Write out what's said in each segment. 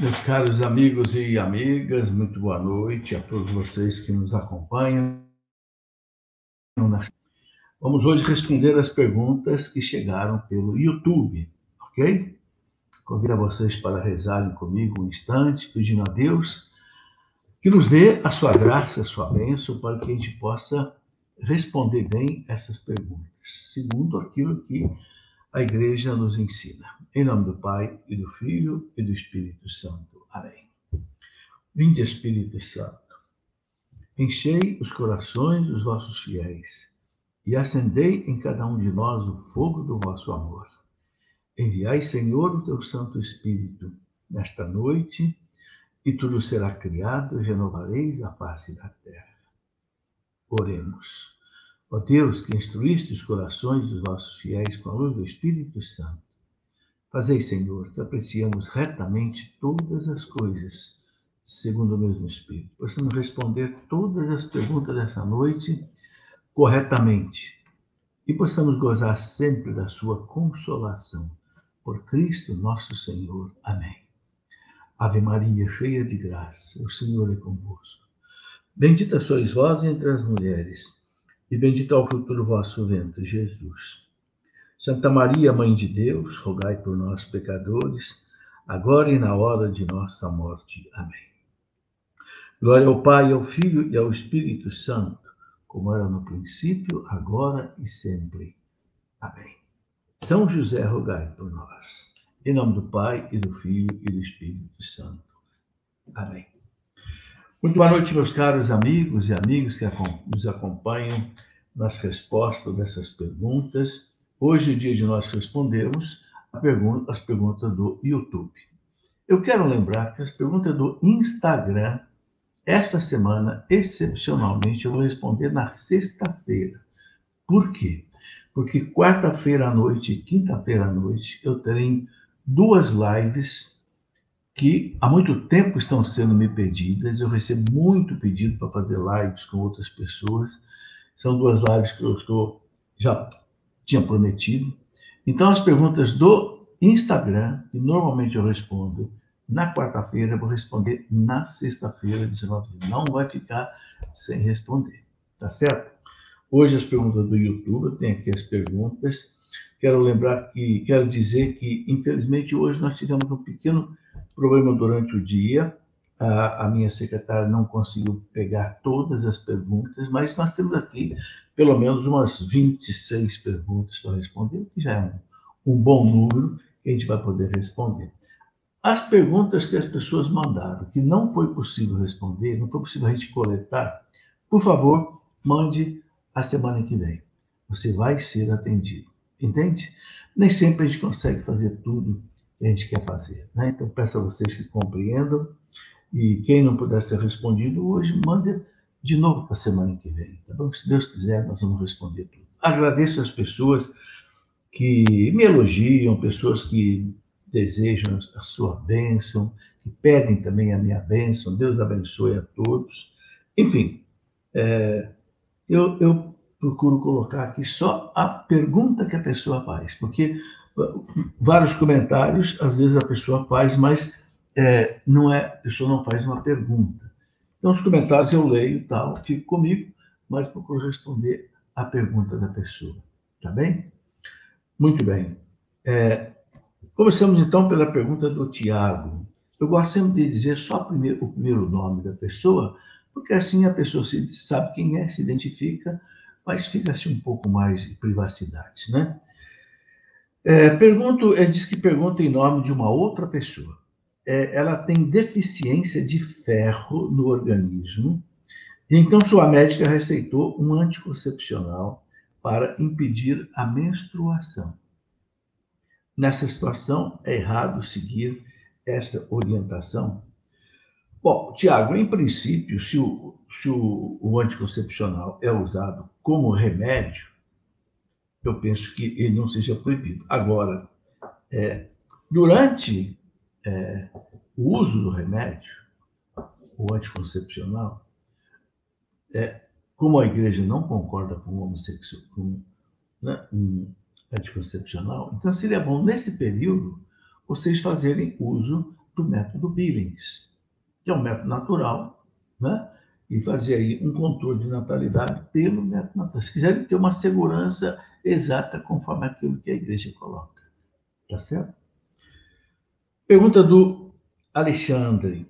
Meus caros amigos e amigas, muito boa noite a todos vocês que nos acompanham. Vamos hoje responder as perguntas que chegaram pelo YouTube, ok? Convido a vocês para rezarem comigo um instante, pedindo a Deus que nos dê a sua graça, a sua bênção, para que a gente possa responder bem essas perguntas, segundo aquilo que a igreja nos ensina. Em nome do Pai, e do Filho, e do Espírito Santo. Amém. Vinde, Espírito Santo, enchei os corações dos vossos fiéis e acendei em cada um de nós o fogo do vosso amor. Enviai, Senhor, o teu Santo Espírito nesta noite, e tudo será criado e renovareis a face da terra. Oremos. Ó Deus, que instruíste os corações dos vossos fiéis com a luz do Espírito Santo, fazei, Senhor, que apreciemos retamente todas as coisas, segundo o mesmo Espírito. Possamos responder todas as perguntas dessa noite corretamente e possamos gozar sempre da sua consolação. Por Cristo nosso Senhor. Amém. Ave Maria, cheia de graça, o Senhor é convosco. Bendita sois vós entre as mulheres e bendito é o fruto do vosso ventre, Jesus. Santa Maria, Mãe de Deus, rogai por nós, pecadores, agora e na hora de nossa morte. Amém. Glória ao Pai, ao Filho e ao Espírito Santo, como era no princípio, agora e sempre. Amém. São José, rogai por nós. Em nome do Pai, e do Filho e do Espírito Santo. Amém. Muito boa noite, meus caros amigos e amigas que nos acompanham nas respostas dessas perguntas. Hoje é o dia de nós respondermos pergunta, as perguntas do YouTube. Eu quero lembrar que as perguntas do Instagram, esta semana, excepcionalmente, eu vou responder na sexta-feira. Por quê? Porque quarta-feira à noite e quinta-feira à noite eu terei duas lives que há muito tempo estão sendo me pedidas. Eu recebo muito pedido para fazer lives com outras pessoas. São duas lives que eu estou já tinha prometido. Então, as perguntas do Instagram, que normalmente eu respondo na quarta-feira, vou responder na sexta-feira, 19 Não vai ficar sem responder, tá certo? Hoje as perguntas do YouTube, eu tenho aqui as perguntas. Quero lembrar que, quero dizer que, infelizmente, hoje nós tivemos um pequeno problema durante o dia. A, a, minha secretária não conseguiu pegar todas as perguntas, mas nós temos aqui pelo menos umas 26 perguntas para responder, que já é um, um bom número que a gente vai poder responder. As perguntas que as pessoas mandaram, que não foi possível responder, não foi possível a gente coletar, por favor, mande a semana que vem. Você vai ser atendido. Entende? Nem sempre a gente consegue fazer tudo que a gente quer fazer. Né? Então, peço a vocês que compreendam. E quem não puder ser respondido hoje, mande de novo para a semana que vem. Tá bom? Se Deus quiser, nós vamos responder tudo. Agradeço as pessoas que me elogiam, pessoas que desejam a sua bênção, que pedem também a minha bênção. Deus abençoe a todos. Enfim, é, eu, eu procuro colocar aqui só a pergunta que a pessoa faz, porque vários comentários, às vezes a pessoa faz, mas é, não é, a pessoa não faz uma pergunta. Então, os comentários eu leio e tal, fico comigo, mas procuro responder a pergunta da pessoa. Tá bem? Muito bem. É, começamos então pela pergunta do Tiago. Eu gosto sempre de dizer só primeiro, o primeiro nome da pessoa, porque assim a pessoa se, sabe quem é, se identifica, mas fica-se um pouco mais de privacidade, né? É, pergunto, é, diz que pergunta em nome de uma outra pessoa. É, ela tem deficiência de ferro no organismo, então sua médica receitou um anticoncepcional para impedir a menstruação. Nessa situação, é errado seguir essa orientação? Bom, Tiago, em princípio, se o, se o, o anticoncepcional é usado como remédio, eu penso que ele não seja proibido. Agora, é, durante é, o uso do remédio, o anticoncepcional, é, como a igreja não concorda com o homossexual, com né, um anticoncepcional, então seria bom, nesse período, vocês fazerem uso do método Billings, que é um método natural, né? e fazer aí um controle de natalidade pelo método natural. Se quiserem ter uma segurança exata conforme aquilo que a igreja coloca. Tá certo? Pergunta do Alexandre.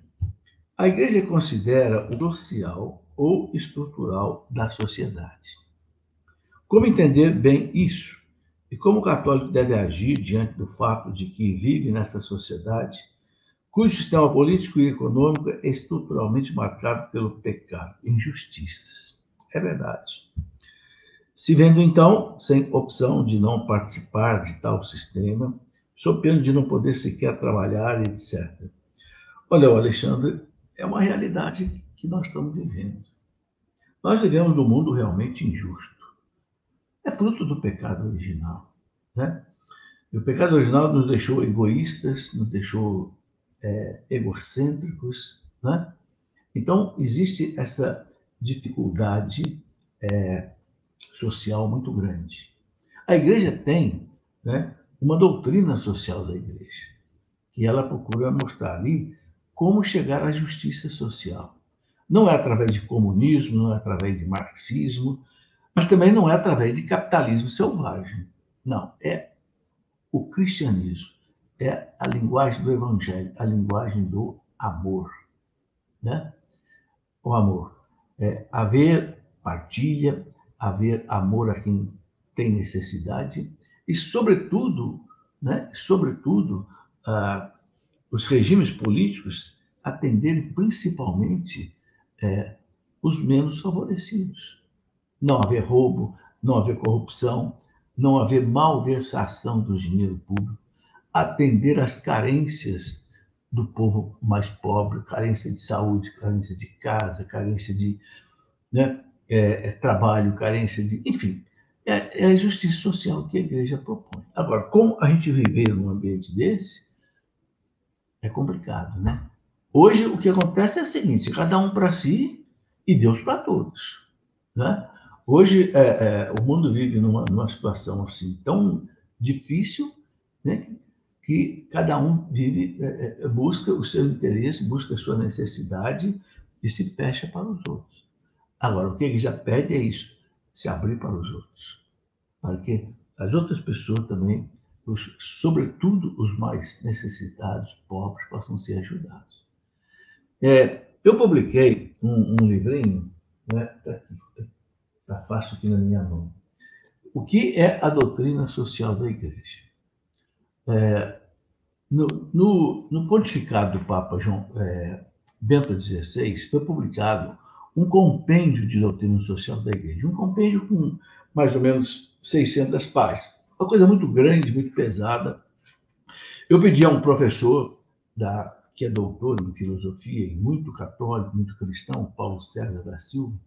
A igreja considera o social ou estrutural da sociedade. Como entender bem isso? E como o católico deve agir diante do fato de que vive nessa sociedade cujo sistema político e econômico é estruturalmente marcado pelo pecado, injustiças. É verdade. Se vendo, então, sem opção de não participar de tal sistema, sob pena de não poder sequer trabalhar, etc. Olha, Alexandre, é uma realidade que nós estamos vivendo. Nós vivemos num mundo realmente injusto. É fruto do pecado original. Né? E o pecado original nos deixou egoístas, nos deixou é, egocêntricos. Né? Então, existe essa dificuldade é, social muito grande. A igreja tem né, uma doutrina social da igreja, que ela procura mostrar ali como chegar à justiça social. Não é através de comunismo, não é através de marxismo, mas também não é através de capitalismo selvagem. Não, é o cristianismo é a linguagem do evangelho, a linguagem do amor. Né? O amor. É haver partilha, haver amor a quem tem necessidade e, sobretudo, né, sobretudo, ah, os regimes políticos atenderem principalmente é, os menos favorecidos. Não haver roubo, não haver corrupção, não haver malversação do dinheiro público, atender às carências do povo mais pobre, carência de saúde, carência de casa, carência de né, é, é, trabalho, carência de. Enfim, é, é, a justiça social que a igreja propõe. Agora, como a gente viver num ambiente desse, é complicado, né? Hoje, o que acontece é o seguinte: cada um para si e Deus para todos. Né? Hoje, é, é, o mundo vive numa, numa situação assim tão difícil né, que cada um vive, é, é, busca o seu interesse, busca a sua necessidade e se fecha para os outros. Agora, o que ele já pede é isso, se abrir para os outros, para que as outras pessoas também, os, sobretudo os mais necessitados, pobres, possam ser ajudados. É, eu publiquei um, um livrinho, está né, tá fácil aqui na minha mão. O que é a doutrina social da igreja? É, no, no, no, pontificado do Papa João é, Bento XVI, foi publicado um compêndio de doutrina social da Igreja, um compêndio com mais ou menos 600 páginas, uma coisa muito grande, muito pesada. Eu pedi a um professor da, que é doutor em filosofia e muito católico, muito cristão, Paulo César da Silva,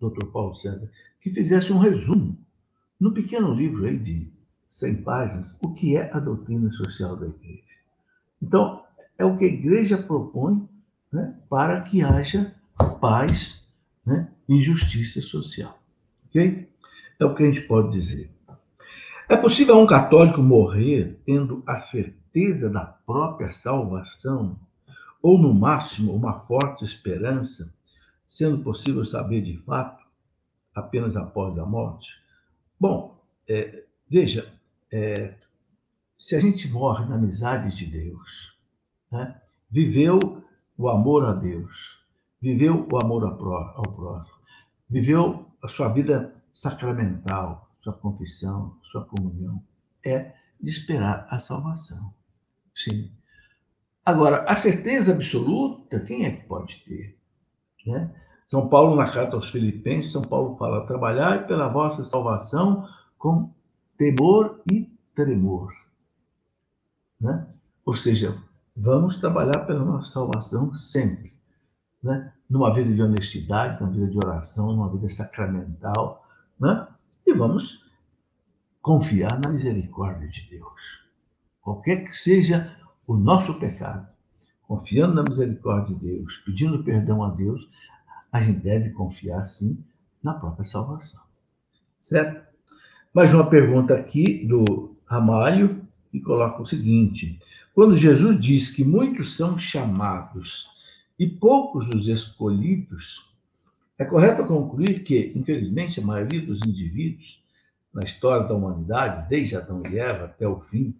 doutor Paulo César, que fizesse um resumo, num pequeno livro aí de 100 páginas, o que é a doutrina social da igreja. Então, é o que a igreja propõe né, para que haja paz né, e justiça social. Ok? É o que a gente pode dizer. É possível um católico morrer tendo a certeza da própria salvação, ou no máximo uma forte esperança, sendo possível saber de fato apenas após a morte? Bom, é, veja, é, se a gente morre na amizade de Deus, né, viveu o amor a Deus, viveu o amor ao próximo, viveu a sua vida sacramental, sua confissão, sua comunhão, é de esperar a salvação. Sim. Agora, a certeza absoluta, quem é que pode ter? Né? São Paulo, na carta aos Filipenses, São Paulo fala: trabalhar pela vossa salvação com temor e tremor. Né? Ou seja, vamos trabalhar pela nossa salvação sempre. Né? Numa vida de honestidade, numa vida de oração, numa vida sacramental. Né? E vamos confiar na misericórdia de Deus. Qualquer que seja o nosso pecado, confiando na misericórdia de Deus, pedindo perdão a Deus, a gente deve confiar, sim, na própria salvação. Certo? Mais uma pergunta aqui do Ramalho, que coloca o seguinte: quando Jesus diz que muitos são chamados e poucos os escolhidos, é correto concluir que, infelizmente, a maioria dos indivíduos na história da humanidade, desde Adão e Eva até o fim,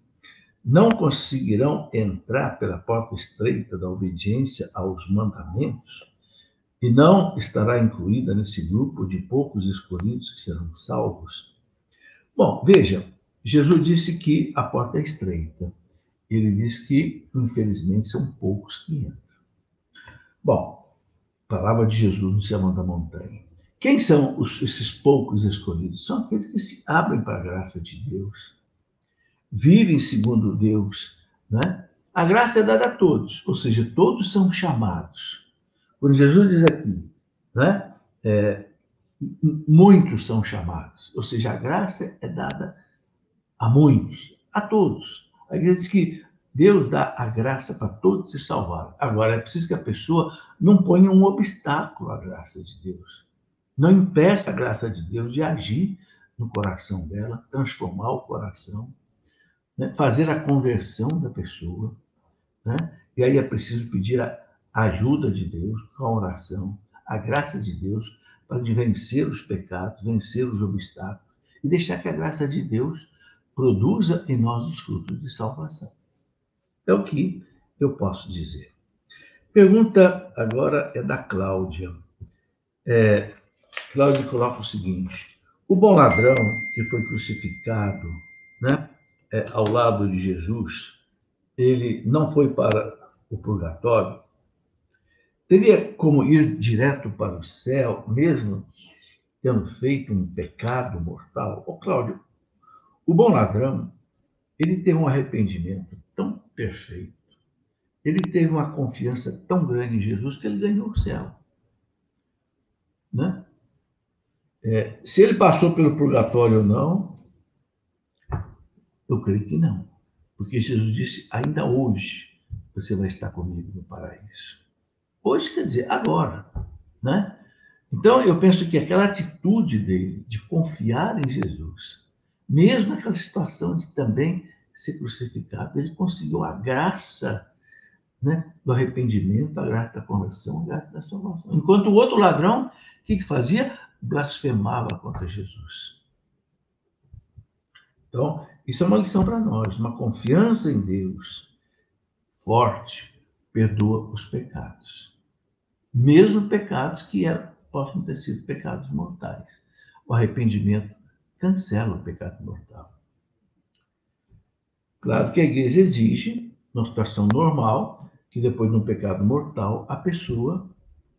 não conseguirão entrar pela porta estreita da obediência aos mandamentos e não estará incluída nesse grupo de poucos escolhidos que serão salvos. Bom, veja, Jesus disse que a porta é estreita. Ele diz que, infelizmente, são poucos que entram. Bom, palavra de Jesus no Sermão da Montanha. Quem são os, esses poucos escolhidos? São aqueles que se abrem para a graça de Deus, vivem segundo Deus. Né? A graça é dada a todos, ou seja, todos são chamados. Quando Jesus diz aqui, né? É, muitos são chamados, ou seja, a graça é dada a muitos, a todos. A igreja diz que Deus dá a graça para todos se salvarem. Agora, é preciso que a pessoa não ponha um obstáculo à graça de Deus. Não impeça a graça de Deus de agir no coração dela, transformar o coração, né? fazer a conversão da pessoa. Né? E aí é preciso pedir a ajuda de Deus com a oração, a graça de Deus para vencer os pecados, vencer os obstáculos e deixar que a graça de Deus produza em nós os frutos de salvação. É o que eu posso dizer. Pergunta agora é da Cláudia. É, Cláudia coloca o seguinte: o bom ladrão que foi crucificado, né, é, ao lado de Jesus, ele não foi para o purgatório? Teria como ir direto para o céu, mesmo tendo feito um pecado mortal? Ô, Cláudio, o bom ladrão, ele teve um arrependimento tão perfeito, ele teve uma confiança tão grande em Jesus que ele ganhou o céu. Né? É, se ele passou pelo purgatório ou não, eu creio que não. Porque Jesus disse: ainda hoje você vai estar comigo no paraíso. Hoje quer dizer agora. Né? Então eu penso que aquela atitude dele de confiar em Jesus, mesmo naquela situação de também ser crucificado, ele conseguiu a graça né, do arrependimento, a graça da conversão, a graça da salvação. Enquanto o outro ladrão, o que, que fazia? Blasfemava contra Jesus. Então, isso é uma lição para nós. Uma confiança em Deus forte perdoa os pecados. Mesmo pecados que eram, possam ter sido pecados mortais. O arrependimento cancela o pecado mortal. Claro que a igreja exige, numa situação normal, que depois de um pecado mortal, a pessoa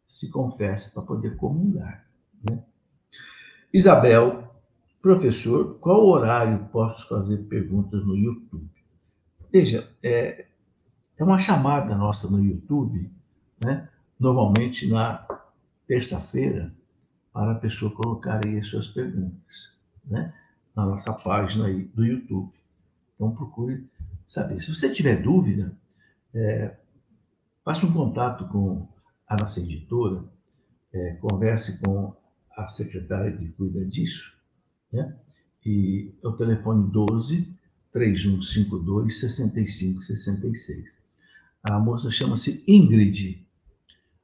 se confesse para poder comungar. Né? Isabel, professor, qual horário posso fazer perguntas no YouTube? Veja, é, é uma chamada nossa no YouTube, né? Normalmente na terça-feira, para a pessoa colocar aí as suas perguntas né? na nossa página aí do YouTube. Então, procure saber. Se você tiver dúvida, é, faça um contato com a nossa editora, é, converse com a secretária que cuida disso, né? e é o telefone 12 3152 6566. A moça chama-se Ingrid.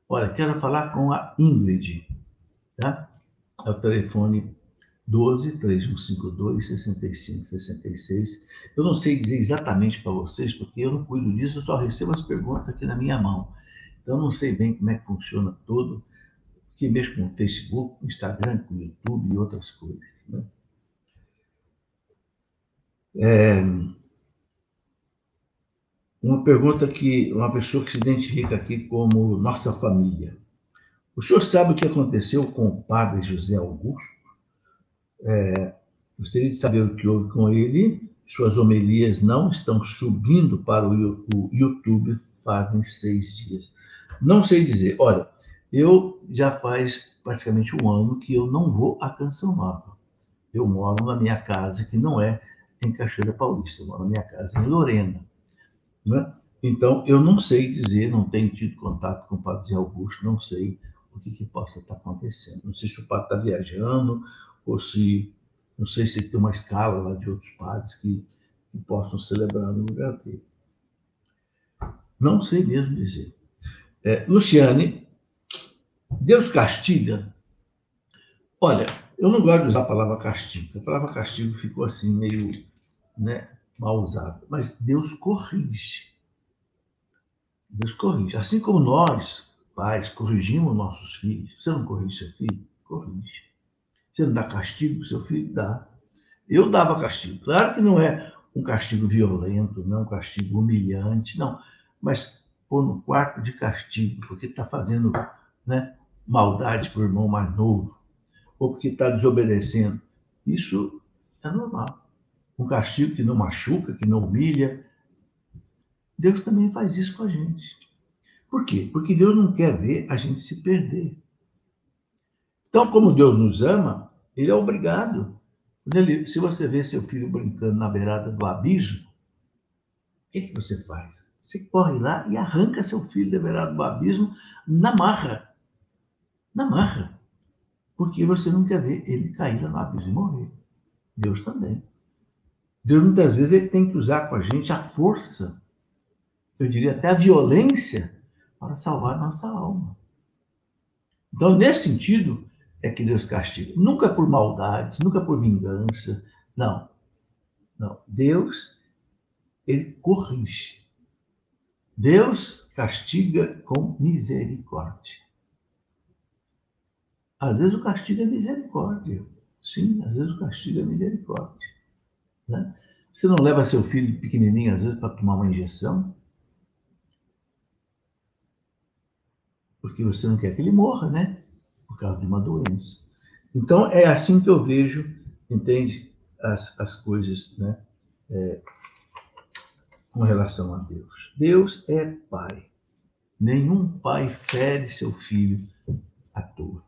Olha, quero falar com a Ingrid, tá? É o telefone 12 3152 6566. Eu não sei dizer exatamente para vocês, porque eu não cuido disso, eu só recebo as perguntas aqui na minha mão. Então, eu não sei bem como é que funciona todo, que mexo com o Facebook, com o Instagram, com o YouTube e outras coisas. Né? É, uma pergunta que uma pessoa que se identifica aqui como nossa família. O senhor sabe o que aconteceu com o padre José Augusto? É, gostaria de saber o que houve com ele. Suas homilias não estão subindo para o YouTube fazem seis dias. Não sei dizer. Olha, eu já faz praticamente um ano que eu não vou à Canção Nova. Eu moro na minha casa, que não é em Cachoeira Paulista, eu moro na minha casa em Lorena. Né? Então, eu não sei dizer, não tenho tido contato com o Padre Augusto, não sei o que, que possa estar acontecendo. Não sei se o padre está viajando, ou se, não sei se tem uma escala lá de outros padres que, que possam celebrar no lugar dele. Não sei mesmo dizer. É, Luciane, Deus castiga. Olha, eu não gosto de usar a palavra castigo. A palavra castigo ficou assim meio né, mal usada. Mas Deus corrige. Deus corrige. Assim como nós, pais, corrigimos nossos filhos. Você não corrige seu filho? Corrige. Você não dá castigo para seu filho? Dá. Eu dava castigo. Claro que não é um castigo violento, não é um castigo humilhante, não. Mas pôr no quarto de castigo, porque está fazendo né, maldade para o irmão mais novo, ou porque está desobedecendo. Isso é normal. Um castigo que não machuca, que não humilha. Deus também faz isso com a gente. Por quê? Porque Deus não quer ver a gente se perder. Então, como Deus nos ama, Ele é obrigado. Se você vê seu filho brincando na beirada do abismo, o que, que você faz? Você corre lá e arranca seu filho da beirada do abismo na marra. Na marra. Porque você não quer ver ele cair lá no abismo e morrer. Deus também. Deus muitas vezes ele tem que usar com a gente a força, eu diria até a violência, para salvar nossa alma. Então, nesse sentido, é que Deus castiga. Nunca por maldade, nunca por vingança. Não. Não. Deus, ele corrige. Deus castiga com misericórdia. Às vezes o castigo é misericórdia. Sim, às vezes o castigo é misericórdia. Né? Você não leva seu filho pequenininho, às vezes, para tomar uma injeção? Porque você não quer que ele morra, né? Por causa de uma doença. Então, é assim que eu vejo, entende? As, as coisas, né? É, com relação a Deus. Deus é pai. Nenhum pai fere seu filho à toa.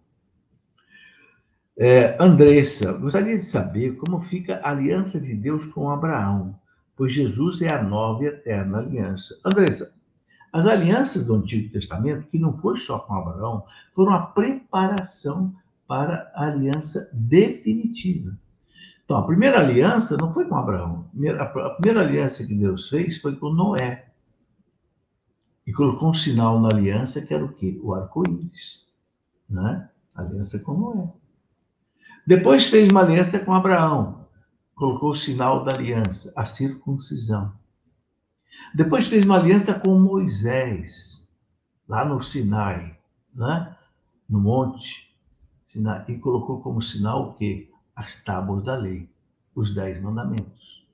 É, Andressa, gostaria de saber como fica a aliança de Deus com Abraão, pois Jesus é a nova e eterna aliança. Andressa, as alianças do Antigo Testamento, que não foi só com Abraão, foram a preparação para a aliança definitiva. Então, a primeira aliança não foi com Abraão. A primeira aliança que Deus fez foi com Noé. E colocou um sinal na aliança que era o quê? O arco-íris. Né? Aliança com Noé. Depois fez uma aliança com Abraão. Colocou o sinal da aliança, a circuncisão. Depois fez uma aliança com Moisés, lá no Sinai, né? no monte Sinai, e colocou como sinal o quê? As tábuas da lei, os dez mandamentos.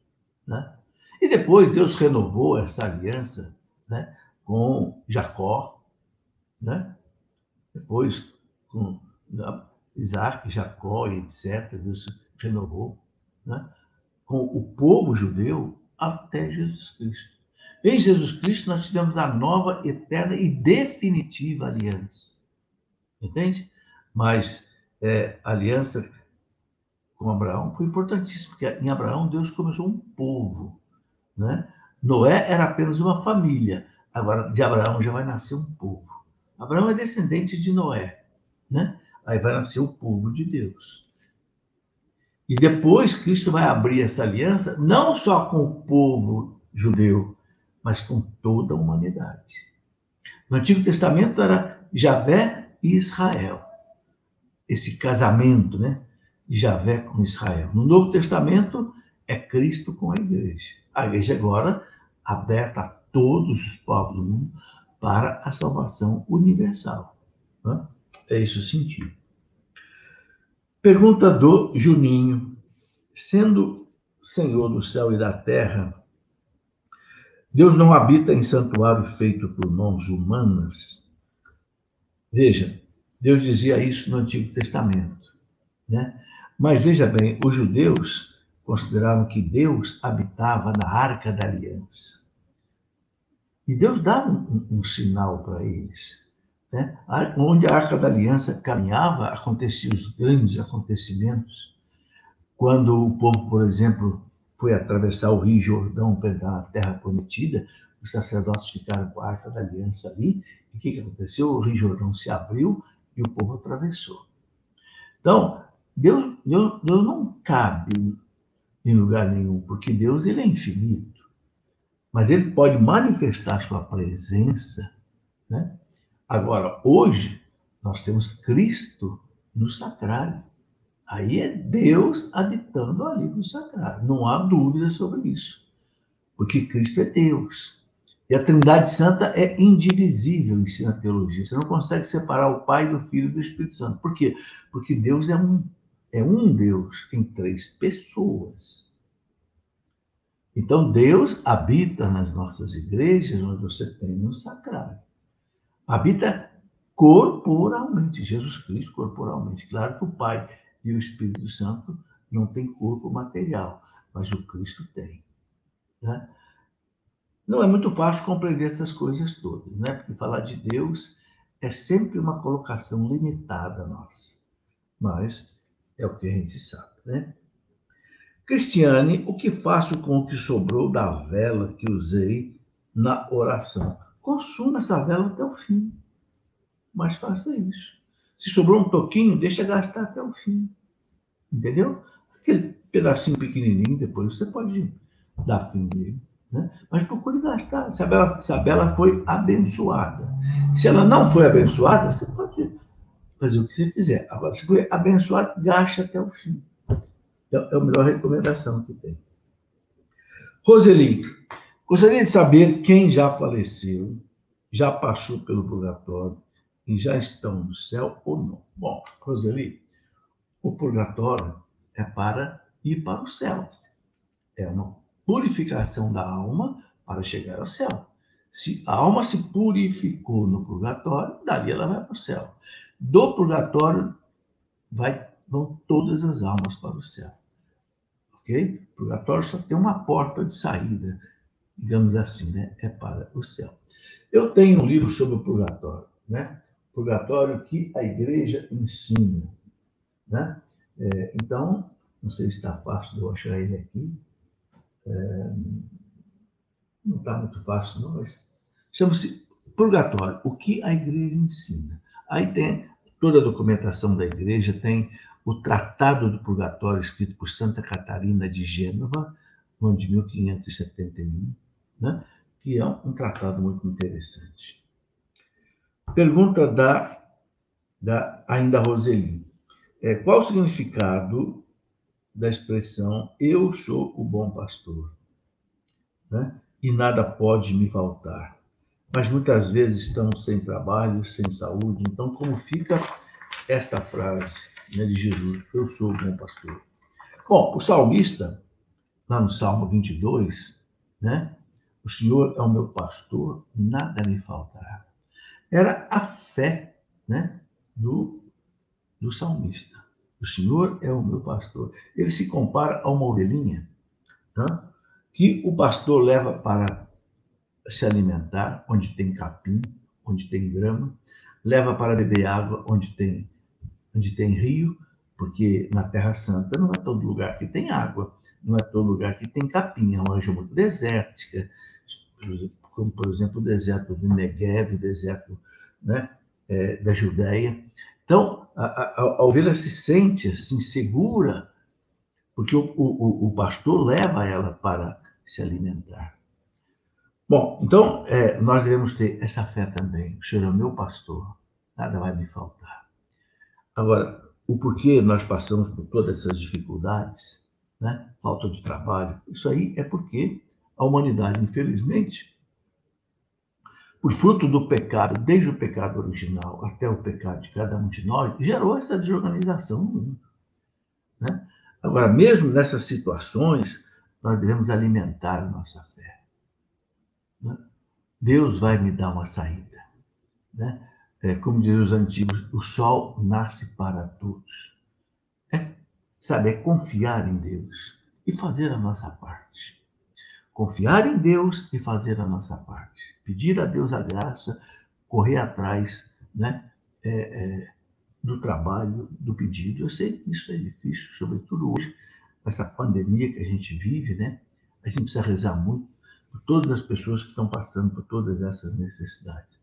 Né? E depois Deus renovou essa aliança né? com Jacó, né? depois com Isaac, Jacó e etc. Deus renovou, né? com o povo judeu até Jesus Cristo. Em Jesus Cristo nós tivemos a nova, eterna e definitiva aliança. Entende? Mas é, a aliança com Abraão foi importantíssima, porque em Abraão Deus começou um povo. Né? Noé era apenas uma família, agora de Abraão já vai nascer um povo. Abraão é descendente de Noé. Né? Aí vai nascer o povo de Deus. E depois Cristo vai abrir essa aliança não só com o povo judeu, mas com toda a humanidade. No Antigo Testamento era Javé e Israel. Esse casamento, né? Javé com Israel. No Novo Testamento é Cristo com a igreja. A igreja agora aberta a todos os povos do mundo para a salvação universal. Né? É esse o sentido. Pergunta do Juninho. Sendo Senhor do céu e da terra, Deus não habita em santuário feito por mãos humanas? Veja, Deus dizia isso no Antigo Testamento. Né? Mas veja bem, os judeus consideravam que Deus habitava na arca da aliança. E Deus dava um, um sinal para eles. Né? Onde a Arca da Aliança caminhava, aconteciam os grandes acontecimentos. Quando o povo, por exemplo, foi atravessar o Rio Jordão para entrar na Terra Prometida, os sacerdotes ficaram com a Arca da Aliança ali. E o que, que aconteceu? O Rio Jordão se abriu e o povo atravessou. Então, Deus, Deus, Deus não cabe em lugar nenhum, porque Deus ele é infinito. mas ele pode manifestar sua presença. Né? Agora, hoje, nós temos Cristo no sacrário. Aí é Deus habitando ali no sacrário. Não há dúvida sobre isso. Porque Cristo é Deus. E a Trindade Santa é indivisível, ensina a teologia. Você não consegue separar o Pai do Filho e do Espírito Santo. Por quê? Porque Deus é um, é um Deus em três pessoas. Então, Deus habita nas nossas igrejas, onde você tem no sacrário. Habita corporalmente, Jesus Cristo corporalmente. Claro que o Pai e o Espírito Santo não têm corpo material, mas o Cristo tem. Né? Não é muito fácil compreender essas coisas todas, né? Porque falar de Deus é sempre uma colocação limitada nossa. Mas é o que a gente sabe, né? Cristiane, o que faço com o que sobrou da vela que usei na oração? Consuma essa vela até o fim. Mas faça isso. Se sobrou um toquinho, deixa gastar até o fim. Entendeu? Aquele pedacinho pequenininho, depois você pode dar fim dele. Né? Mas procure gastar. Se a, Bela, se a Bela foi abençoada. Se ela não foi abençoada, você pode fazer o que você quiser. Agora, se foi abençoada, gaste até o fim. É, é a melhor recomendação que tem. Roseli, gostaria de saber quem já faleceu, já passou pelo purgatório e já estão no céu ou não. Bom, Roseli, o purgatório é para ir para o céu. É uma purificação da alma para chegar ao céu. Se a alma se purificou no purgatório, dali ela vai para o céu. Do purgatório vai, vão todas as almas para o céu. Ok? O purgatório só tem uma porta de saída, digamos assim, né? É para o céu. Eu tenho um livro sobre o purgatório, né? Purgatório que a igreja ensina, né? É, então, não sei se está fácil de eu achar ele aqui. É, não está muito fácil, não, mas chama-se Purgatório, o que a igreja ensina. Aí tem toda a documentação da igreja, tem o Tratado do Purgatório, escrito por Santa Catarina de Gênova, no ano de 1571, né? que é um tratado muito interessante. Pergunta da, da ainda Roseli. É, qual o significado da expressão eu sou o bom pastor, né? e nada pode me faltar. Mas muitas vezes estamos sem trabalho, sem saúde, então como fica esta frase né, de Jesus, eu sou o bom pastor? Bom, o salmista, lá no Salmo 22, né, o Senhor é o meu pastor, nada me faltará. Era a fé né, do, do salmista. O Senhor é o meu pastor. Ele se compara a uma ovelhinha tá? que o pastor leva para se alimentar, onde tem capim, onde tem grama, leva para beber água, onde tem, onde tem rio, porque na Terra Santa não é todo lugar que tem água, não é todo lugar que tem capim, é uma região muito desértica, como por exemplo o deserto do Negev, o deserto né, é, da Judéia. Então, a, a, a, ovelha se sente assim, segura, porque o, o, o pastor leva ela para se alimentar. Bom, então, é, nós devemos ter essa fé também. O Senhor é o meu pastor, nada vai me faltar. Agora, o porquê nós passamos por todas essas dificuldades, né? falta de trabalho, isso aí é porque a humanidade, infelizmente, por fruto do pecado, desde o pecado original até o pecado de cada um de nós, gerou essa desorganização no mundo. Né? Agora, mesmo nessas situações, nós devemos alimentar a nossa fé. Né? Deus vai me dar uma saída. Né? É, como dizem os antigos, o sol nasce para todos. É, sabe, é confiar em Deus e fazer a nossa parte. Confiar em Deus e fazer a nossa parte pedir a Deus a graça, correr atrás né, é, é, do trabalho, do pedido. Eu sei que isso é difícil, sobretudo hoje, essa pandemia que a gente vive, né? A gente precisa rezar muito por todas as pessoas que estão passando por todas essas necessidades.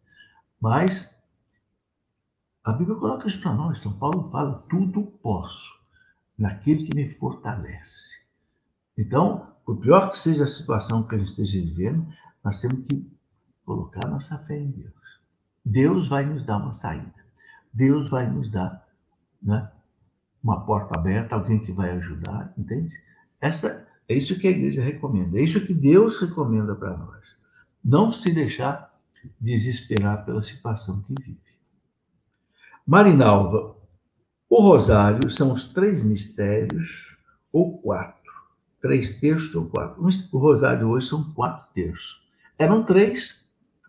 Mas a Bíblia coloca isso para nós. São Paulo fala: tudo posso naquele que me fortalece. Então, por pior que seja a situação que a gente esteja vivendo, nós temos que colocar nossa fé em Deus. Deus vai nos dar uma saída. Deus vai nos dar né, uma porta aberta, alguém que vai ajudar, entende? Essa, é isso que a igreja recomenda, é isso que Deus recomenda para nós. Não se deixar desesperar pela situação que vive. Marinalva, o rosário são os três mistérios ou quatro. Três terços ou quatro. O rosário hoje são quatro terços. Eram três.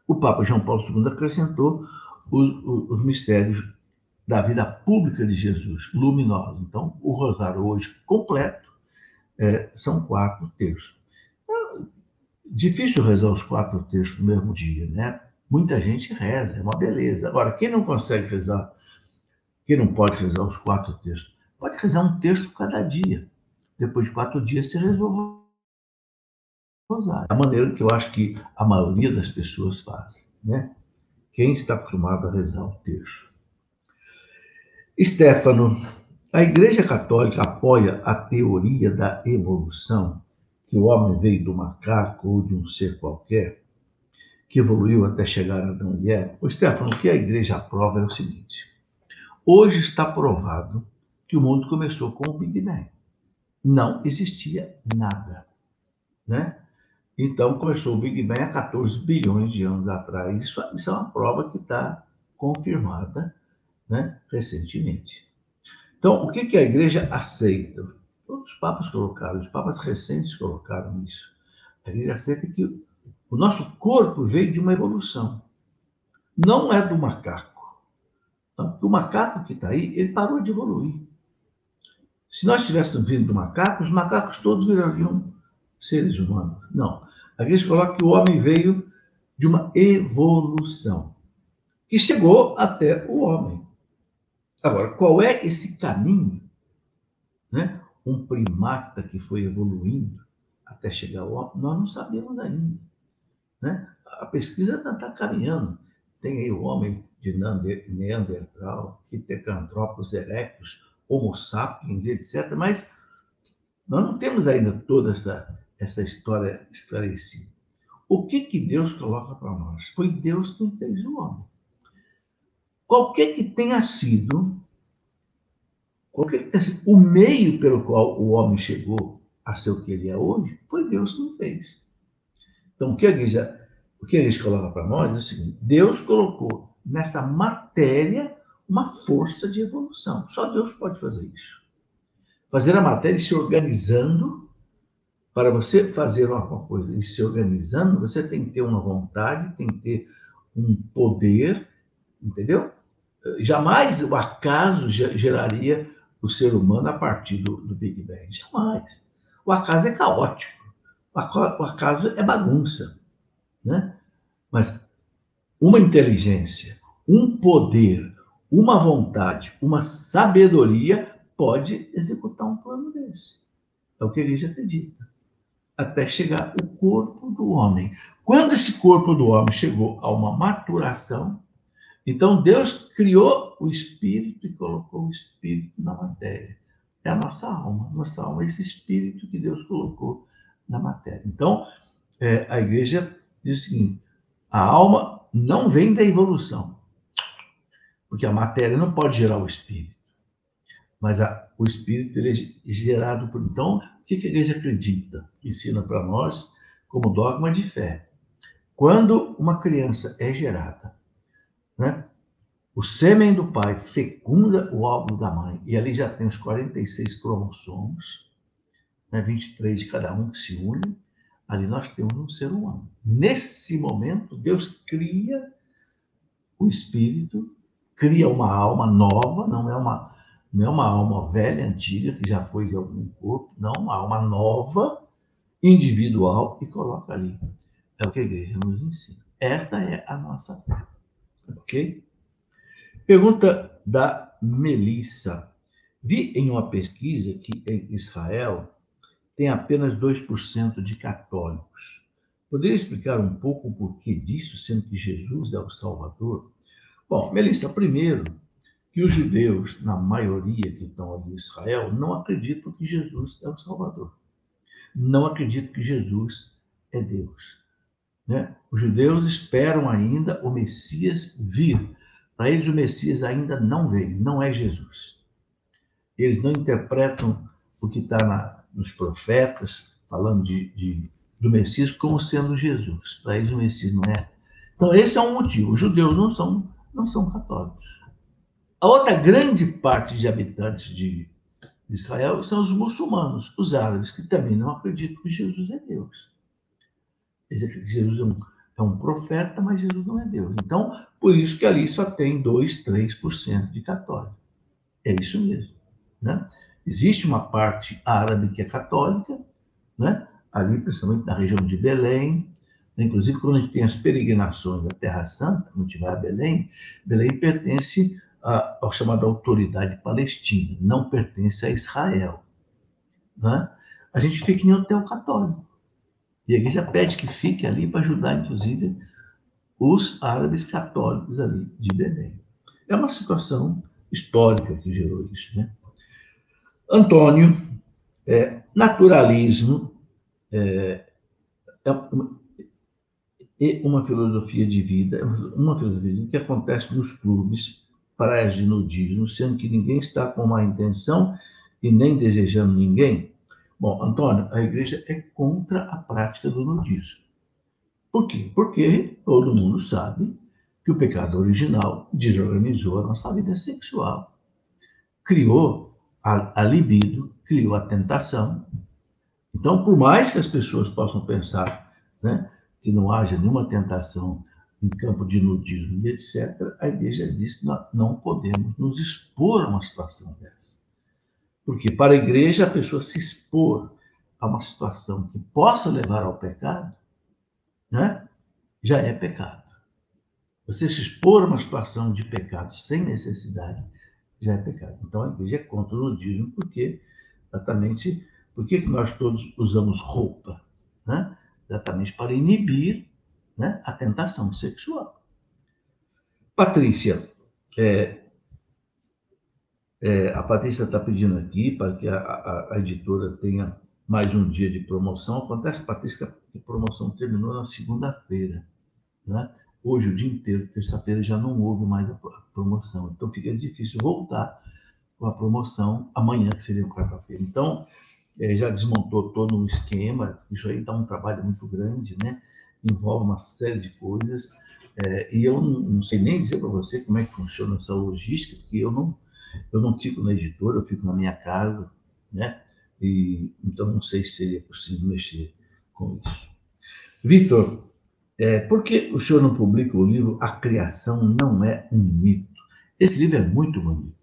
O Papa João Paulo II acrescentou os, os mistérios da vida pública de Jesus, luminosos. Então, o rosário hoje completo é, são quatro terços. É difícil rezar os quatro terços no mesmo dia, né? Muita gente reza, é uma beleza. Agora, quem não consegue rezar, quem não pode rezar os quatro terços, pode rezar um terço cada dia. Depois de quatro dias, você resolve rosário. A maneira que eu acho que a maioria das pessoas faz, né? Quem está acostumado a rezar o terço. Stefano, a Igreja Católica apoia a teoria da evolução, que o homem veio do macaco ou de um ser qualquer, que evoluiu até chegar a Adão e Eva. Stefano, o que a Igreja aprova é o seguinte: hoje está provado que o mundo começou com o Big Bang. Não existia nada, né? Então, começou o Big Bang há 14 bilhões de anos atrás. Isso, isso é uma prova que está confirmada né, recentemente. Então, o que, que a igreja aceita? Todos os papas colocaram, os papas recentes colocaram isso. A igreja aceita que o nosso corpo veio de uma evolução. Não é do macaco. Então, o macaco que está aí, ele parou de evoluir. Se nós tivéssemos vindo do macaco, os macacos todos virariam seres humanos. Não. A igreja coloca que o homem veio de uma evolução, que chegou até o homem. Agora, qual é esse caminho? Né? Um primata que foi evoluindo até chegar ao homem, nós não sabemos ainda. Né? A pesquisa está tá caminhando. Tem aí o homem de Neandertal, Pitecantropus erectus, Homo sapiens, etc. Mas nós não temos ainda toda essa essa história esclarecida. O que, que Deus coloca para nós? Foi Deus quem fez o homem. Qualquer que tenha sido, qualquer que tenha sido o meio pelo qual o homem chegou a ser o que ele é hoje, foi Deus quem fez. Então, o que a igreja, o que a igreja coloca para nós é o seguinte: Deus colocou nessa matéria uma força de evolução. Só Deus pode fazer isso. Fazer a matéria se organizando para você fazer uma coisa e se organizando, você tem que ter uma vontade, tem que ter um poder, entendeu? Jamais o acaso geraria o ser humano a partir do, do Big Bang. Jamais. O acaso é caótico. O acaso é bagunça. Né? Mas uma inteligência, um poder, uma vontade, uma sabedoria pode executar um plano desse. É o que a igreja acredita até chegar o corpo do homem. Quando esse corpo do homem chegou a uma maturação, então Deus criou o espírito e colocou o espírito na matéria. É a nossa alma. Nossa alma é esse espírito que Deus colocou na matéria. Então, é, a igreja diz o seguinte: a alma não vem da evolução, porque a matéria não pode gerar o espírito, mas a, o espírito é gerado por. Então, que a igreja acredita? Ensina para nós como dogma de fé. Quando uma criança é gerada, né, o sêmen do pai fecunda o óvulo da mãe, e ali já tem os 46 cromossomos, né, 23 de cada um que se unem, ali nós temos um ser humano. Nesse momento, Deus cria o espírito, cria uma alma nova, não é uma não é uma alma velha, antiga, que já foi de algum corpo, não, uma alma nova, individual, e coloca ali. É o que a igreja nos ensina. Esta é a nossa fé. Ok? Pergunta da Melissa. Vi em uma pesquisa que em Israel tem apenas 2% de católicos. Poderia explicar um pouco o porquê disso, sendo que Jesus é o Salvador? Bom, Melissa, primeiro, que os judeus, na maioria que estão ali em Israel, não acreditam que Jesus é o Salvador. não acreditam que Jesus é Deus. Né? Os judeus esperam ainda o Messias vir. Para eles, o Messias ainda não veio, não é Jesus. Eles não interpretam o que está nos profetas, falando de, de, do Messias, como sendo Jesus. Para eles, o Messias não é. Então, esse é um motivo. Os judeus não são, não são católicos. A outra grande parte de habitantes de Israel são os muçulmanos, os árabes, que também não acreditam que Jesus é Deus. Jesus é um, é um profeta, mas Jesus não é Deus. Então, por isso que ali só tem 2, 3% de católicos. É isso mesmo. Né? Existe uma parte árabe que é católica, né? ali principalmente na região de Belém, inclusive quando a gente tem as peregrinações da Terra Santa, a gente vai a Belém, Belém pertence a, ao chamado Autoridade Palestina, não pertence a Israel. Né? A gente fica em hotel católico. E a igreja pede que fique ali para ajudar, inclusive, os árabes católicos ali de Belém. É uma situação histórica que gerou isso. Né? Antônio, é, naturalismo é, é é uma filosofia de vida, uma filosofia de vida que acontece nos clubes praias de nudismo, sendo que ninguém está com má intenção e nem desejando ninguém? Bom, Antônio, a igreja é contra a prática do nudismo. Por quê? Porque todo mundo sabe que o pecado original desorganizou a nossa vida sexual, criou a, a libido, criou a tentação. Então, por mais que as pessoas possam pensar né, que não haja nenhuma tentação em campo de nudismo e etc., a igreja diz que nós não podemos nos expor a uma situação dessa. Porque para a igreja, a pessoa se expor a uma situação que possa levar ao pecado, né, já é pecado. Você se expor a uma situação de pecado sem necessidade já é pecado. Então a igreja é contra o nudismo, porque exatamente por que nós todos usamos roupa? Né? Exatamente para inibir né, a tentação sexual. Patrícia, é, é, a Patrícia está pedindo aqui para que a, a, a, editora tenha mais um dia de promoção. Acontece, Patrícia, que a promoção terminou na segunda-feira. Né? Hoje, o dia inteiro, terça-feira, já não houve mais a promoção. Então, fica difícil voltar com a promoção amanhã, que seria quarta-feira. Então, é, já desmontou todo o esquema. Isso aí dá um trabalho muito grande, né? envolve uma série de coisas. É, e eu não, não, sei nem dizer para você como é que funciona essa logística, porque eu não, eu não fico na editora, eu fico na minha casa, né? E, então não sei se seria possível mexer com isso. Vitor, é, por que o senhor não publica o livro A Criação Não É um Mito? Esse livro é muito bonito,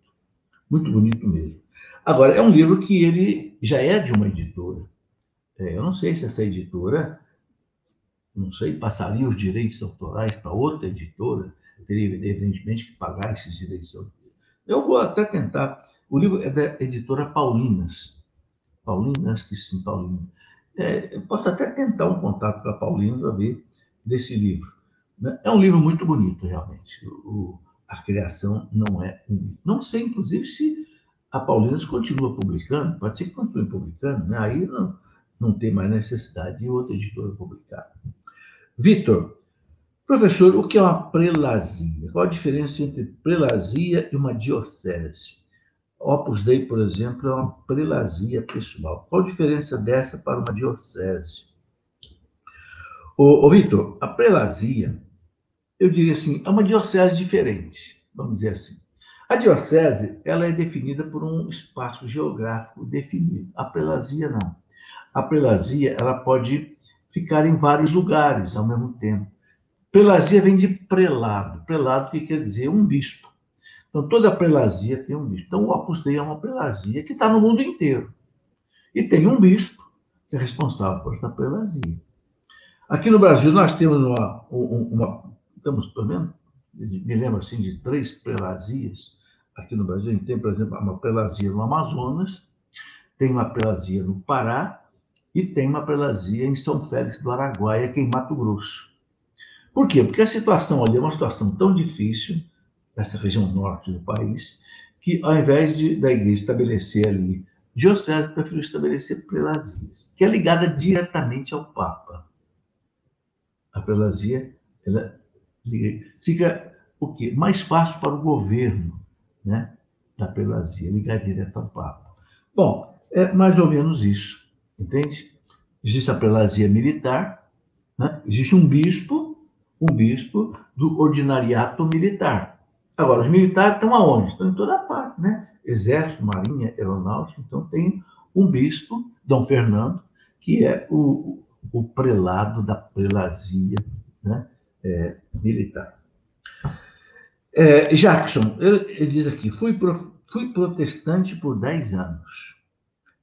muito bonito mesmo. Agora, é um livro que ele já é de uma editora. É, eu não sei se essa editora não sei, passaria os direitos autorais para outra editora, teria evidentemente que pagar esses direitos autorais. Eu vou até tentar. O livro é da editora Paulinas. Paulinas, que sim, Paulinas. É, eu posso até tentar um contato com a Paulinas para ver desse livro. Né? É um livro muito bonito, realmente. O, a criação não é um. Não sei, inclusive, se a Paulinas continua publicando, pode ser que continue publicando, né? aí não, não tem mais necessidade de outra editora publicar. Vitor, professor, o que é uma prelazia? Qual a diferença entre prelazia e uma diocese? Opus Dei, por exemplo, é uma prelazia pessoal. Qual a diferença dessa para uma diocese? Ô, ô Vitor, a prelazia, eu diria assim, é uma diocese diferente, vamos dizer assim. A diocese, ela é definida por um espaço geográfico definido. A prelazia, não. A prelazia, ela pode ficar em vários lugares ao mesmo tempo. Prelazia vem de prelado. Prelado que quer dizer um bispo. Então, toda prelazia tem um bispo. Então, o Opus Dei é uma prelazia que está no mundo inteiro. E tem um bispo que é responsável por essa prelazia. Aqui no Brasil, nós temos uma, uma temos pelo menos, me lembro assim, de três prelazias. Aqui no Brasil, a gente tem, por exemplo, uma prelazia no Amazonas, tem uma prelazia no Pará e tem uma prelazia em São Félix do Araguaia, que é em Mato Grosso. Por quê? Porque a situação ali é uma situação tão difícil, nessa região norte do país, que ao invés de, da igreja estabelecer ali diocese preferiu estabelecer prelazias, que é ligada diretamente ao Papa. A prelazia ela fica o quê? Mais fácil para o governo, né? Da prelazia, ligar direto ao Papa. Bom, é mais ou menos isso, entende? Existe a prelazia militar, né? existe um bispo, um bispo do ordinariato militar. Agora, os militares estão aonde? Estão em toda parte, né? Exército, Marinha, Aeronáutica, então tem um bispo, Dom Fernando, que é o, o prelado da prelazia né? É, militar. É, Jackson, ele, ele, diz aqui, fui, fui protestante por 10 anos.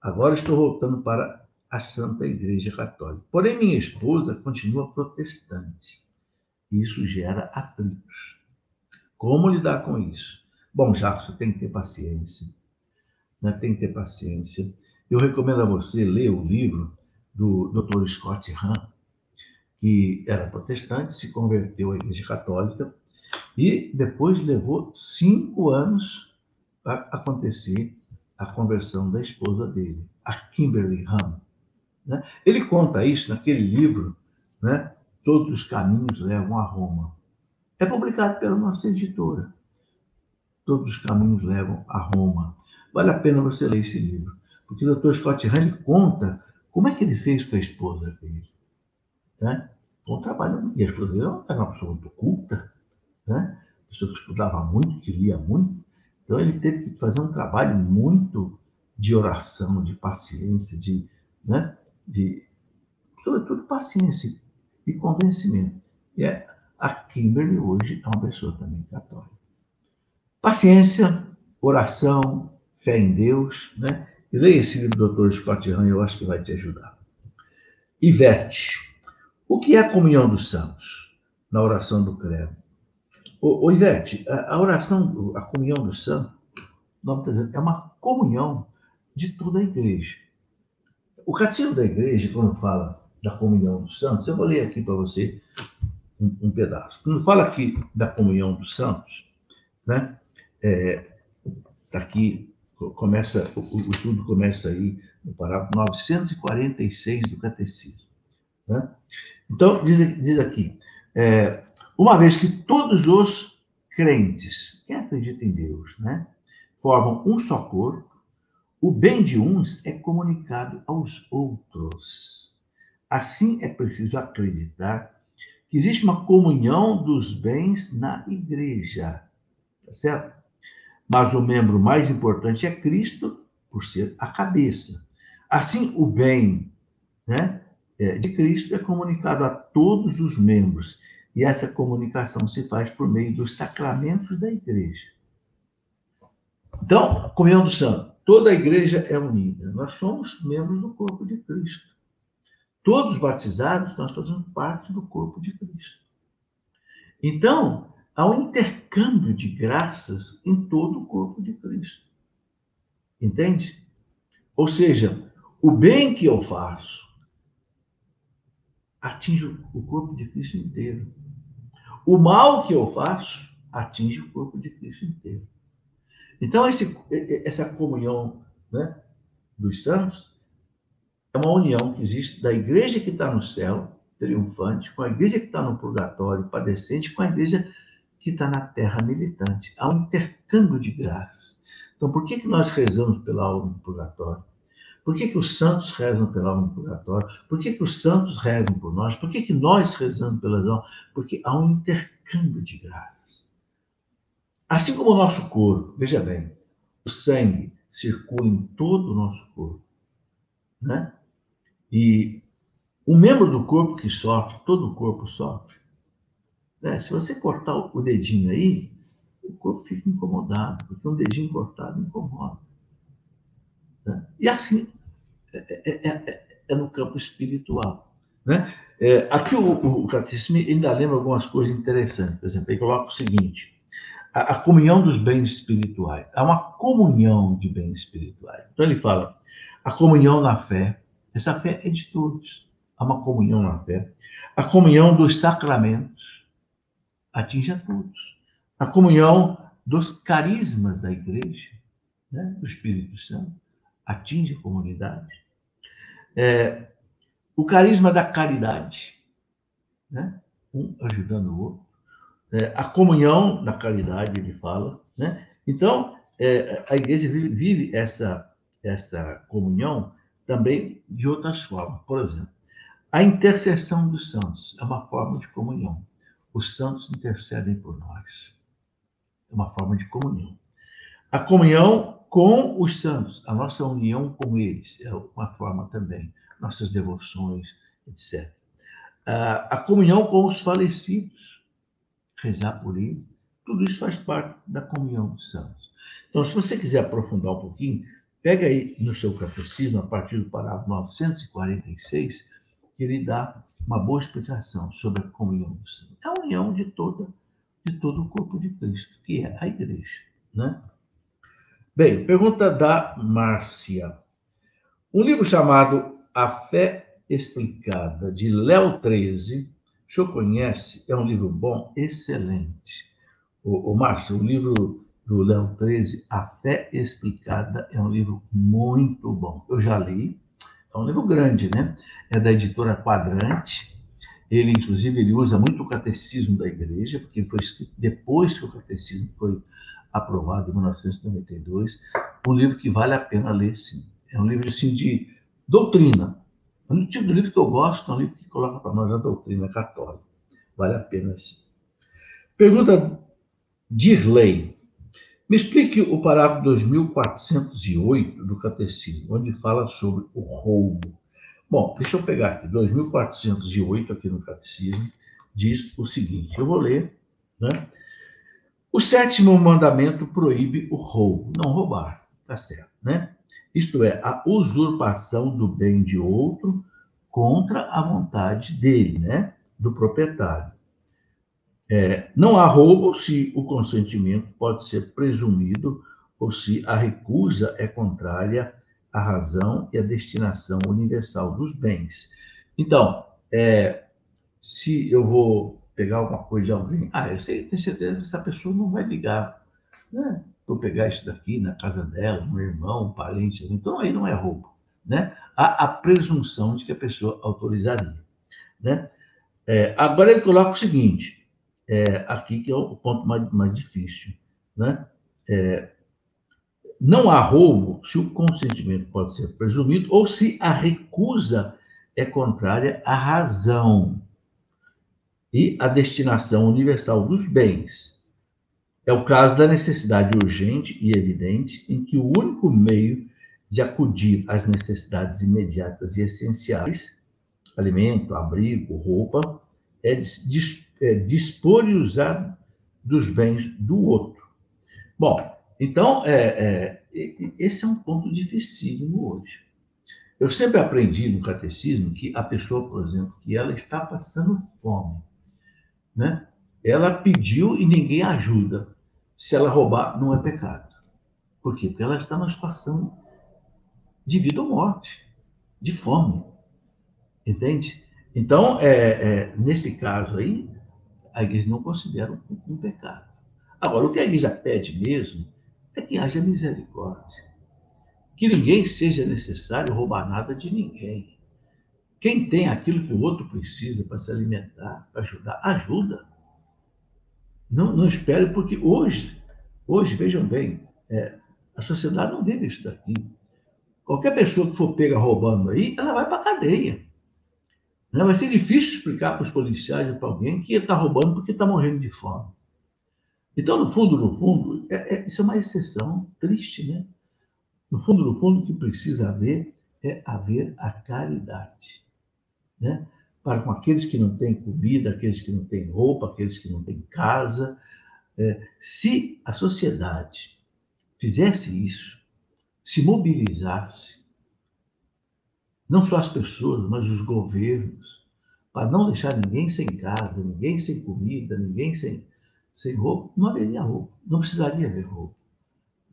Agora estou voltando para a Santa Igreja Católica. Porém, minha esposa continua protestante. Isso gera atritos. Como lidar com isso? Bom, Jackson, tem que ter paciência. Né? Tem que ter paciência. Eu recomendo a você ler o livro do Dr. Scott Hahn, que era protestante, se converteu à Igreja Católica e depois levou cinco anos para acontecer a conversão da esposa dele, a Kimberly Hahn. Né? Ele conta isso naquele livro, né? Todos os caminhos levam a Roma. É publicado pela nossa editora. Todos os caminhos levam a Roma. Vale a pena você ler esse livro, porque o Dr. Scott Hahn conta como é que ele fez com a esposa dele. Né? Um trabalho, e a esposa dele era uma pessoa muito culta, né? pessoa que estudava muito, que lia muito. Então ele teve que fazer um trabalho muito de oração, de paciência, de, né? de sobretudo paciência e convencimento. E é, a Kimberly hoje é uma pessoa também católica. Paciência, oração, fé em Deus, né? E leia esse livro do Dr. Hahn, eu acho que vai te ajudar. Ivete, o que é a comunhão dos santos na oração do credo? Ô, ô Ivete, a, a, oração, a comunhão do santo, é uma comunhão de toda a igreja. O catecismo da igreja, quando fala da comunhão dos santos, eu vou ler aqui para você um, um, pedaço. Quando fala aqui da comunhão dos santos, né? É, tá aqui começa o, o, estudo começa aí no parágrafo 946 do catecismo. Né? Então diz, diz aqui é, uma vez que todos os crentes, quem acredita em Deus, né, formam um só corpo, o bem de uns é comunicado aos outros. Assim é preciso acreditar que existe uma comunhão dos bens na igreja, tá certo? Mas o membro mais importante é Cristo, por ser a cabeça. Assim, o bem, né, de Cristo é comunicado a todos os membros. E essa comunicação se faz por meio dos sacramentos da igreja. Então, comunhão do santo. Toda a igreja é unida. Nós somos membros do corpo de Cristo. Todos batizados, nós fazemos parte do corpo de Cristo. Então, há um intercâmbio de graças em todo o corpo de Cristo. Entende? Ou seja, o bem que eu faço, atinge o corpo de Cristo inteiro. O mal que eu faço atinge o corpo de Cristo inteiro. Então, esse, essa comunhão né, dos santos é uma união que existe da igreja que está no céu, triunfante, com a igreja que está no purgatório, padecente, com a igreja que está na terra militante. Há um intercâmbio de graças. Então, por que, que nós rezamos pela alma no purgatório? Por que, que os santos rezam pela alma no purgatório? Por que, que os santos rezam por nós? Por que, que nós rezamos pelas almas? Porque há um intercâmbio de graças. Assim como o nosso corpo, veja bem, o sangue circula em todo o nosso corpo. Né? E um membro do corpo que sofre, todo o corpo sofre. Né? Se você cortar o dedinho aí, o corpo fica incomodado, porque um dedinho cortado incomoda. Né? E assim é, é, é, é, no campo espiritual. Né? É, aqui o, o catecismo ainda lembra algumas coisas interessantes. Por exemplo, ele coloca o seguinte: a, a, comunhão dos bens espirituais. Há uma comunhão de bens espirituais. Então ele fala: a comunhão na fé. Essa fé é de todos. Há uma comunhão na fé. A comunhão dos sacramentos atinge a todos. A comunhão dos carismas da igreja, né? do Espírito Santo atinge a comunidade. É, o carisma da caridade, né? um ajudando o outro. É, a comunhão da caridade, ele fala. Né? Então, é, a igreja vive, vive essa, essa comunhão também de outras formas. Por exemplo, a intercessão dos santos é uma forma de comunhão. Os santos intercedem por nós. É uma forma de comunhão. A comunhão com os santos, a nossa união com eles é uma forma também. Nossas devoções, etc. A comunhão com os falecidos, rezar por eles, tudo isso faz parte da comunhão dos santos. Então, se você quiser aprofundar um pouquinho, pega aí no seu catecismo, a partir do parágrafo 946, que ele dá uma boa explicação sobre a comunhão dos santos. É a união de, toda, de todo o corpo de Cristo, que é a igreja. Né? Bem, pergunta da Márcia. Um livro chamado A Fé Explicada, de Léo 13, o senhor conhece? É um livro bom? Excelente. O, o o livro do Léo 13, A Fé Explicada, é um livro muito bom. Eu já li, é um livro grande, né? É da editora Quadrante. Ele, inclusive, ele usa muito o catecismo da igreja, porque foi escrito depois que o catecismo foi aprovado em 1992, um livro que vale a pena ler, sim. É um livro assim, de doutrina. É um tipo de livro que eu gosto, é um livro que coloca para nós a doutrina católica. Vale a pena, sim. Pergunta Dirley. Me explique o parágrafo 2408 do Catecismo, onde fala sobre o roubo. Bom, deixa eu pegar aqui, 2408 aqui no Catecismo, diz o seguinte, eu vou ler, né? O sétimo mandamento proíbe o roubo, não roubar, tá certo, né? Isto é, a usurpação do bem de outro contra a vontade dele, né? Do proprietário. É, não há roubo se o consentimento pode ser presumido ou se a recusa é contrária à razão e à destinação universal dos bens. Então, é, se eu vou pegar alguma coisa de alguém. Ah, eu sei, tenho certeza que essa pessoa não vai ligar. Né? Vou pegar isso daqui na casa dela, um irmão, um parente. Então aí não é roubo. Né? Há a presunção de que a pessoa autorizaria. Né? É, agora ele coloca o seguinte, é, aqui que é o ponto mais, mais difícil. Né? É, não há roubo se o consentimento pode ser presumido ou se a recusa é contrária à razão e a destinação universal dos bens. É o caso da necessidade urgente e evidente em que o único meio de acudir às necessidades imediatas e essenciais, alimento, abrigo, roupa, é, é dispor e usar dos bens do outro. Bom, então, é, é, esse é um ponto dificílimo hoje. Eu sempre aprendi no catecismo que a pessoa, por exemplo, que ela está passando fome, né? Ela pediu e ninguém ajuda. Se ela roubar, não é pecado. Por quê? Porque ela está numa situação de vida ou morte, de fome. Entende? Então, é, é, nesse caso aí, a igreja não considera um, um pecado. Agora, o que a igreja pede mesmo é que haja misericórdia. Que ninguém seja necessário roubar nada de ninguém. Quem tem aquilo que o outro precisa para se alimentar, para ajudar, ajuda. Não, não espere, porque hoje, hoje, vejam bem, é, a sociedade não vive isso daqui. Qualquer pessoa que for pega roubando aí, ela vai para a cadeia. Não, vai ser difícil explicar para os policiais ou para alguém que está roubando porque está morrendo de fome. Então, no fundo, no fundo, é, é, isso é uma exceção triste, né? No fundo, no fundo, o que precisa haver é haver a caridade né? para com aqueles que não têm comida, aqueles que não têm roupa, aqueles que não têm casa. É, se a sociedade fizesse isso, se mobilizasse, não só as pessoas, mas os governos, para não deixar ninguém sem casa, ninguém sem comida, ninguém sem, sem roupa, não haveria roupa, não precisaria haver roupa.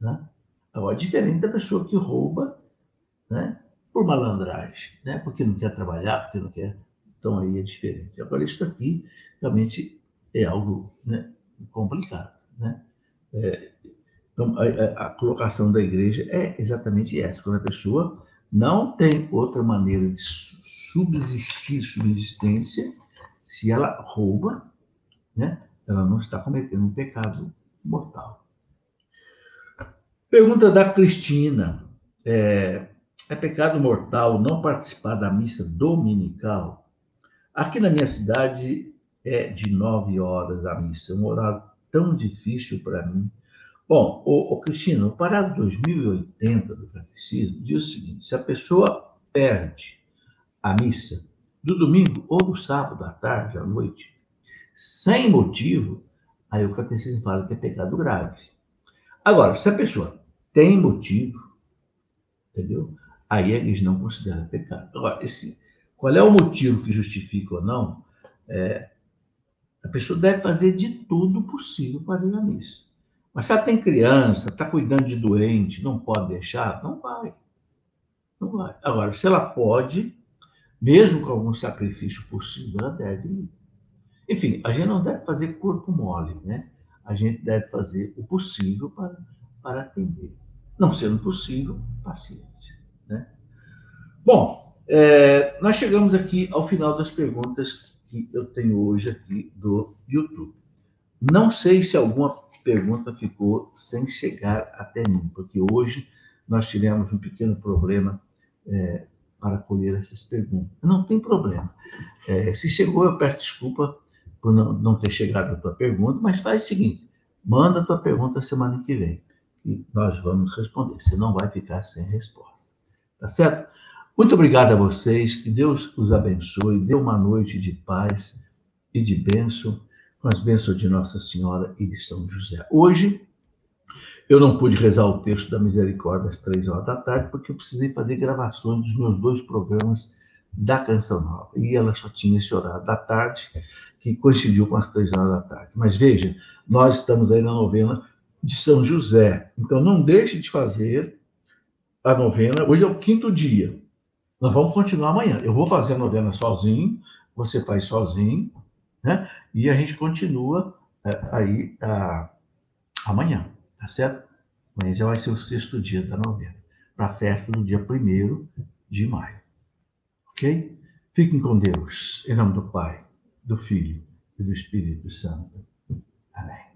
Né? Agora, diferente da pessoa que rouba né, por malandragem, né? porque não quer trabalhar, porque não quer. Então aí é diferente. Agora, isso aqui realmente é algo né, complicado. Né? É, Então, a, a, colocação da igreja é exatamente essa, quando a pessoa não tem outra maneira de subsistir, subsistência, se ela rouba, né, ela não está cometendo um pecado mortal. Pergunta da Cristina. É, é pecado mortal não participar da missa dominical? Aqui na minha cidade é de nove horas a missa, um horário tão difícil para mim. Bom, o, o Cristina, o parágrafo 2080 do Catecismo diz o seguinte: se a pessoa perde a missa do domingo ou do sábado à tarde, à noite, sem motivo, aí o Catecismo fala que é pecado grave. Agora, se a pessoa tem motivo, entendeu? Aí eles não consideram pecado. Agora, esse, qual é o motivo que justifica ou não? É, a pessoa deve fazer de tudo possível para ir à missa. Mas se ela tem criança, está cuidando de doente, não pode deixar, não vai. Não vai. Agora, se ela pode, mesmo com algum sacrifício possível, ela deve ir. Enfim, a gente não deve fazer corpo mole, né? A gente deve fazer o possível para, para atender. Não sendo possível, paciência. Bom, é, nós chegamos aqui ao final das perguntas que eu tenho hoje aqui do YouTube. Não sei se alguma pergunta ficou sem chegar até mim, porque hoje nós tivemos um pequeno problema é, para colher essas perguntas. Não tem problema. É, se chegou, eu peço desculpa por não, não ter chegado a tua pergunta, mas faz o seguinte: manda a tua pergunta semana que vem, que nós vamos responder. Você não vai ficar sem resposta. Tá certo? Muito obrigado a vocês, que Deus os abençoe, dê uma noite de paz e de bênção, com as bênçãos de Nossa Senhora e de São José. Hoje, eu não pude rezar o texto da misericórdia às três horas da tarde, porque eu precisei fazer gravações dos meus dois programas da Canção Nova. E ela só tinha esse horário da tarde, que coincidiu com as três horas da tarde. Mas veja, nós estamos aí na novena de São José. Então não deixe de fazer a novena. Hoje é o quinto dia. Nós vamos continuar amanhã. Eu vou fazer a novena sozinho, você faz sozinho, né? E a gente continua é, aí a, amanhã, tá certo? Amanhã já vai ser o sexto dia da novena, para a festa do dia 1 de maio. Ok? Fiquem com Deus, em nome do Pai, do Filho e do Espírito Santo. Amém.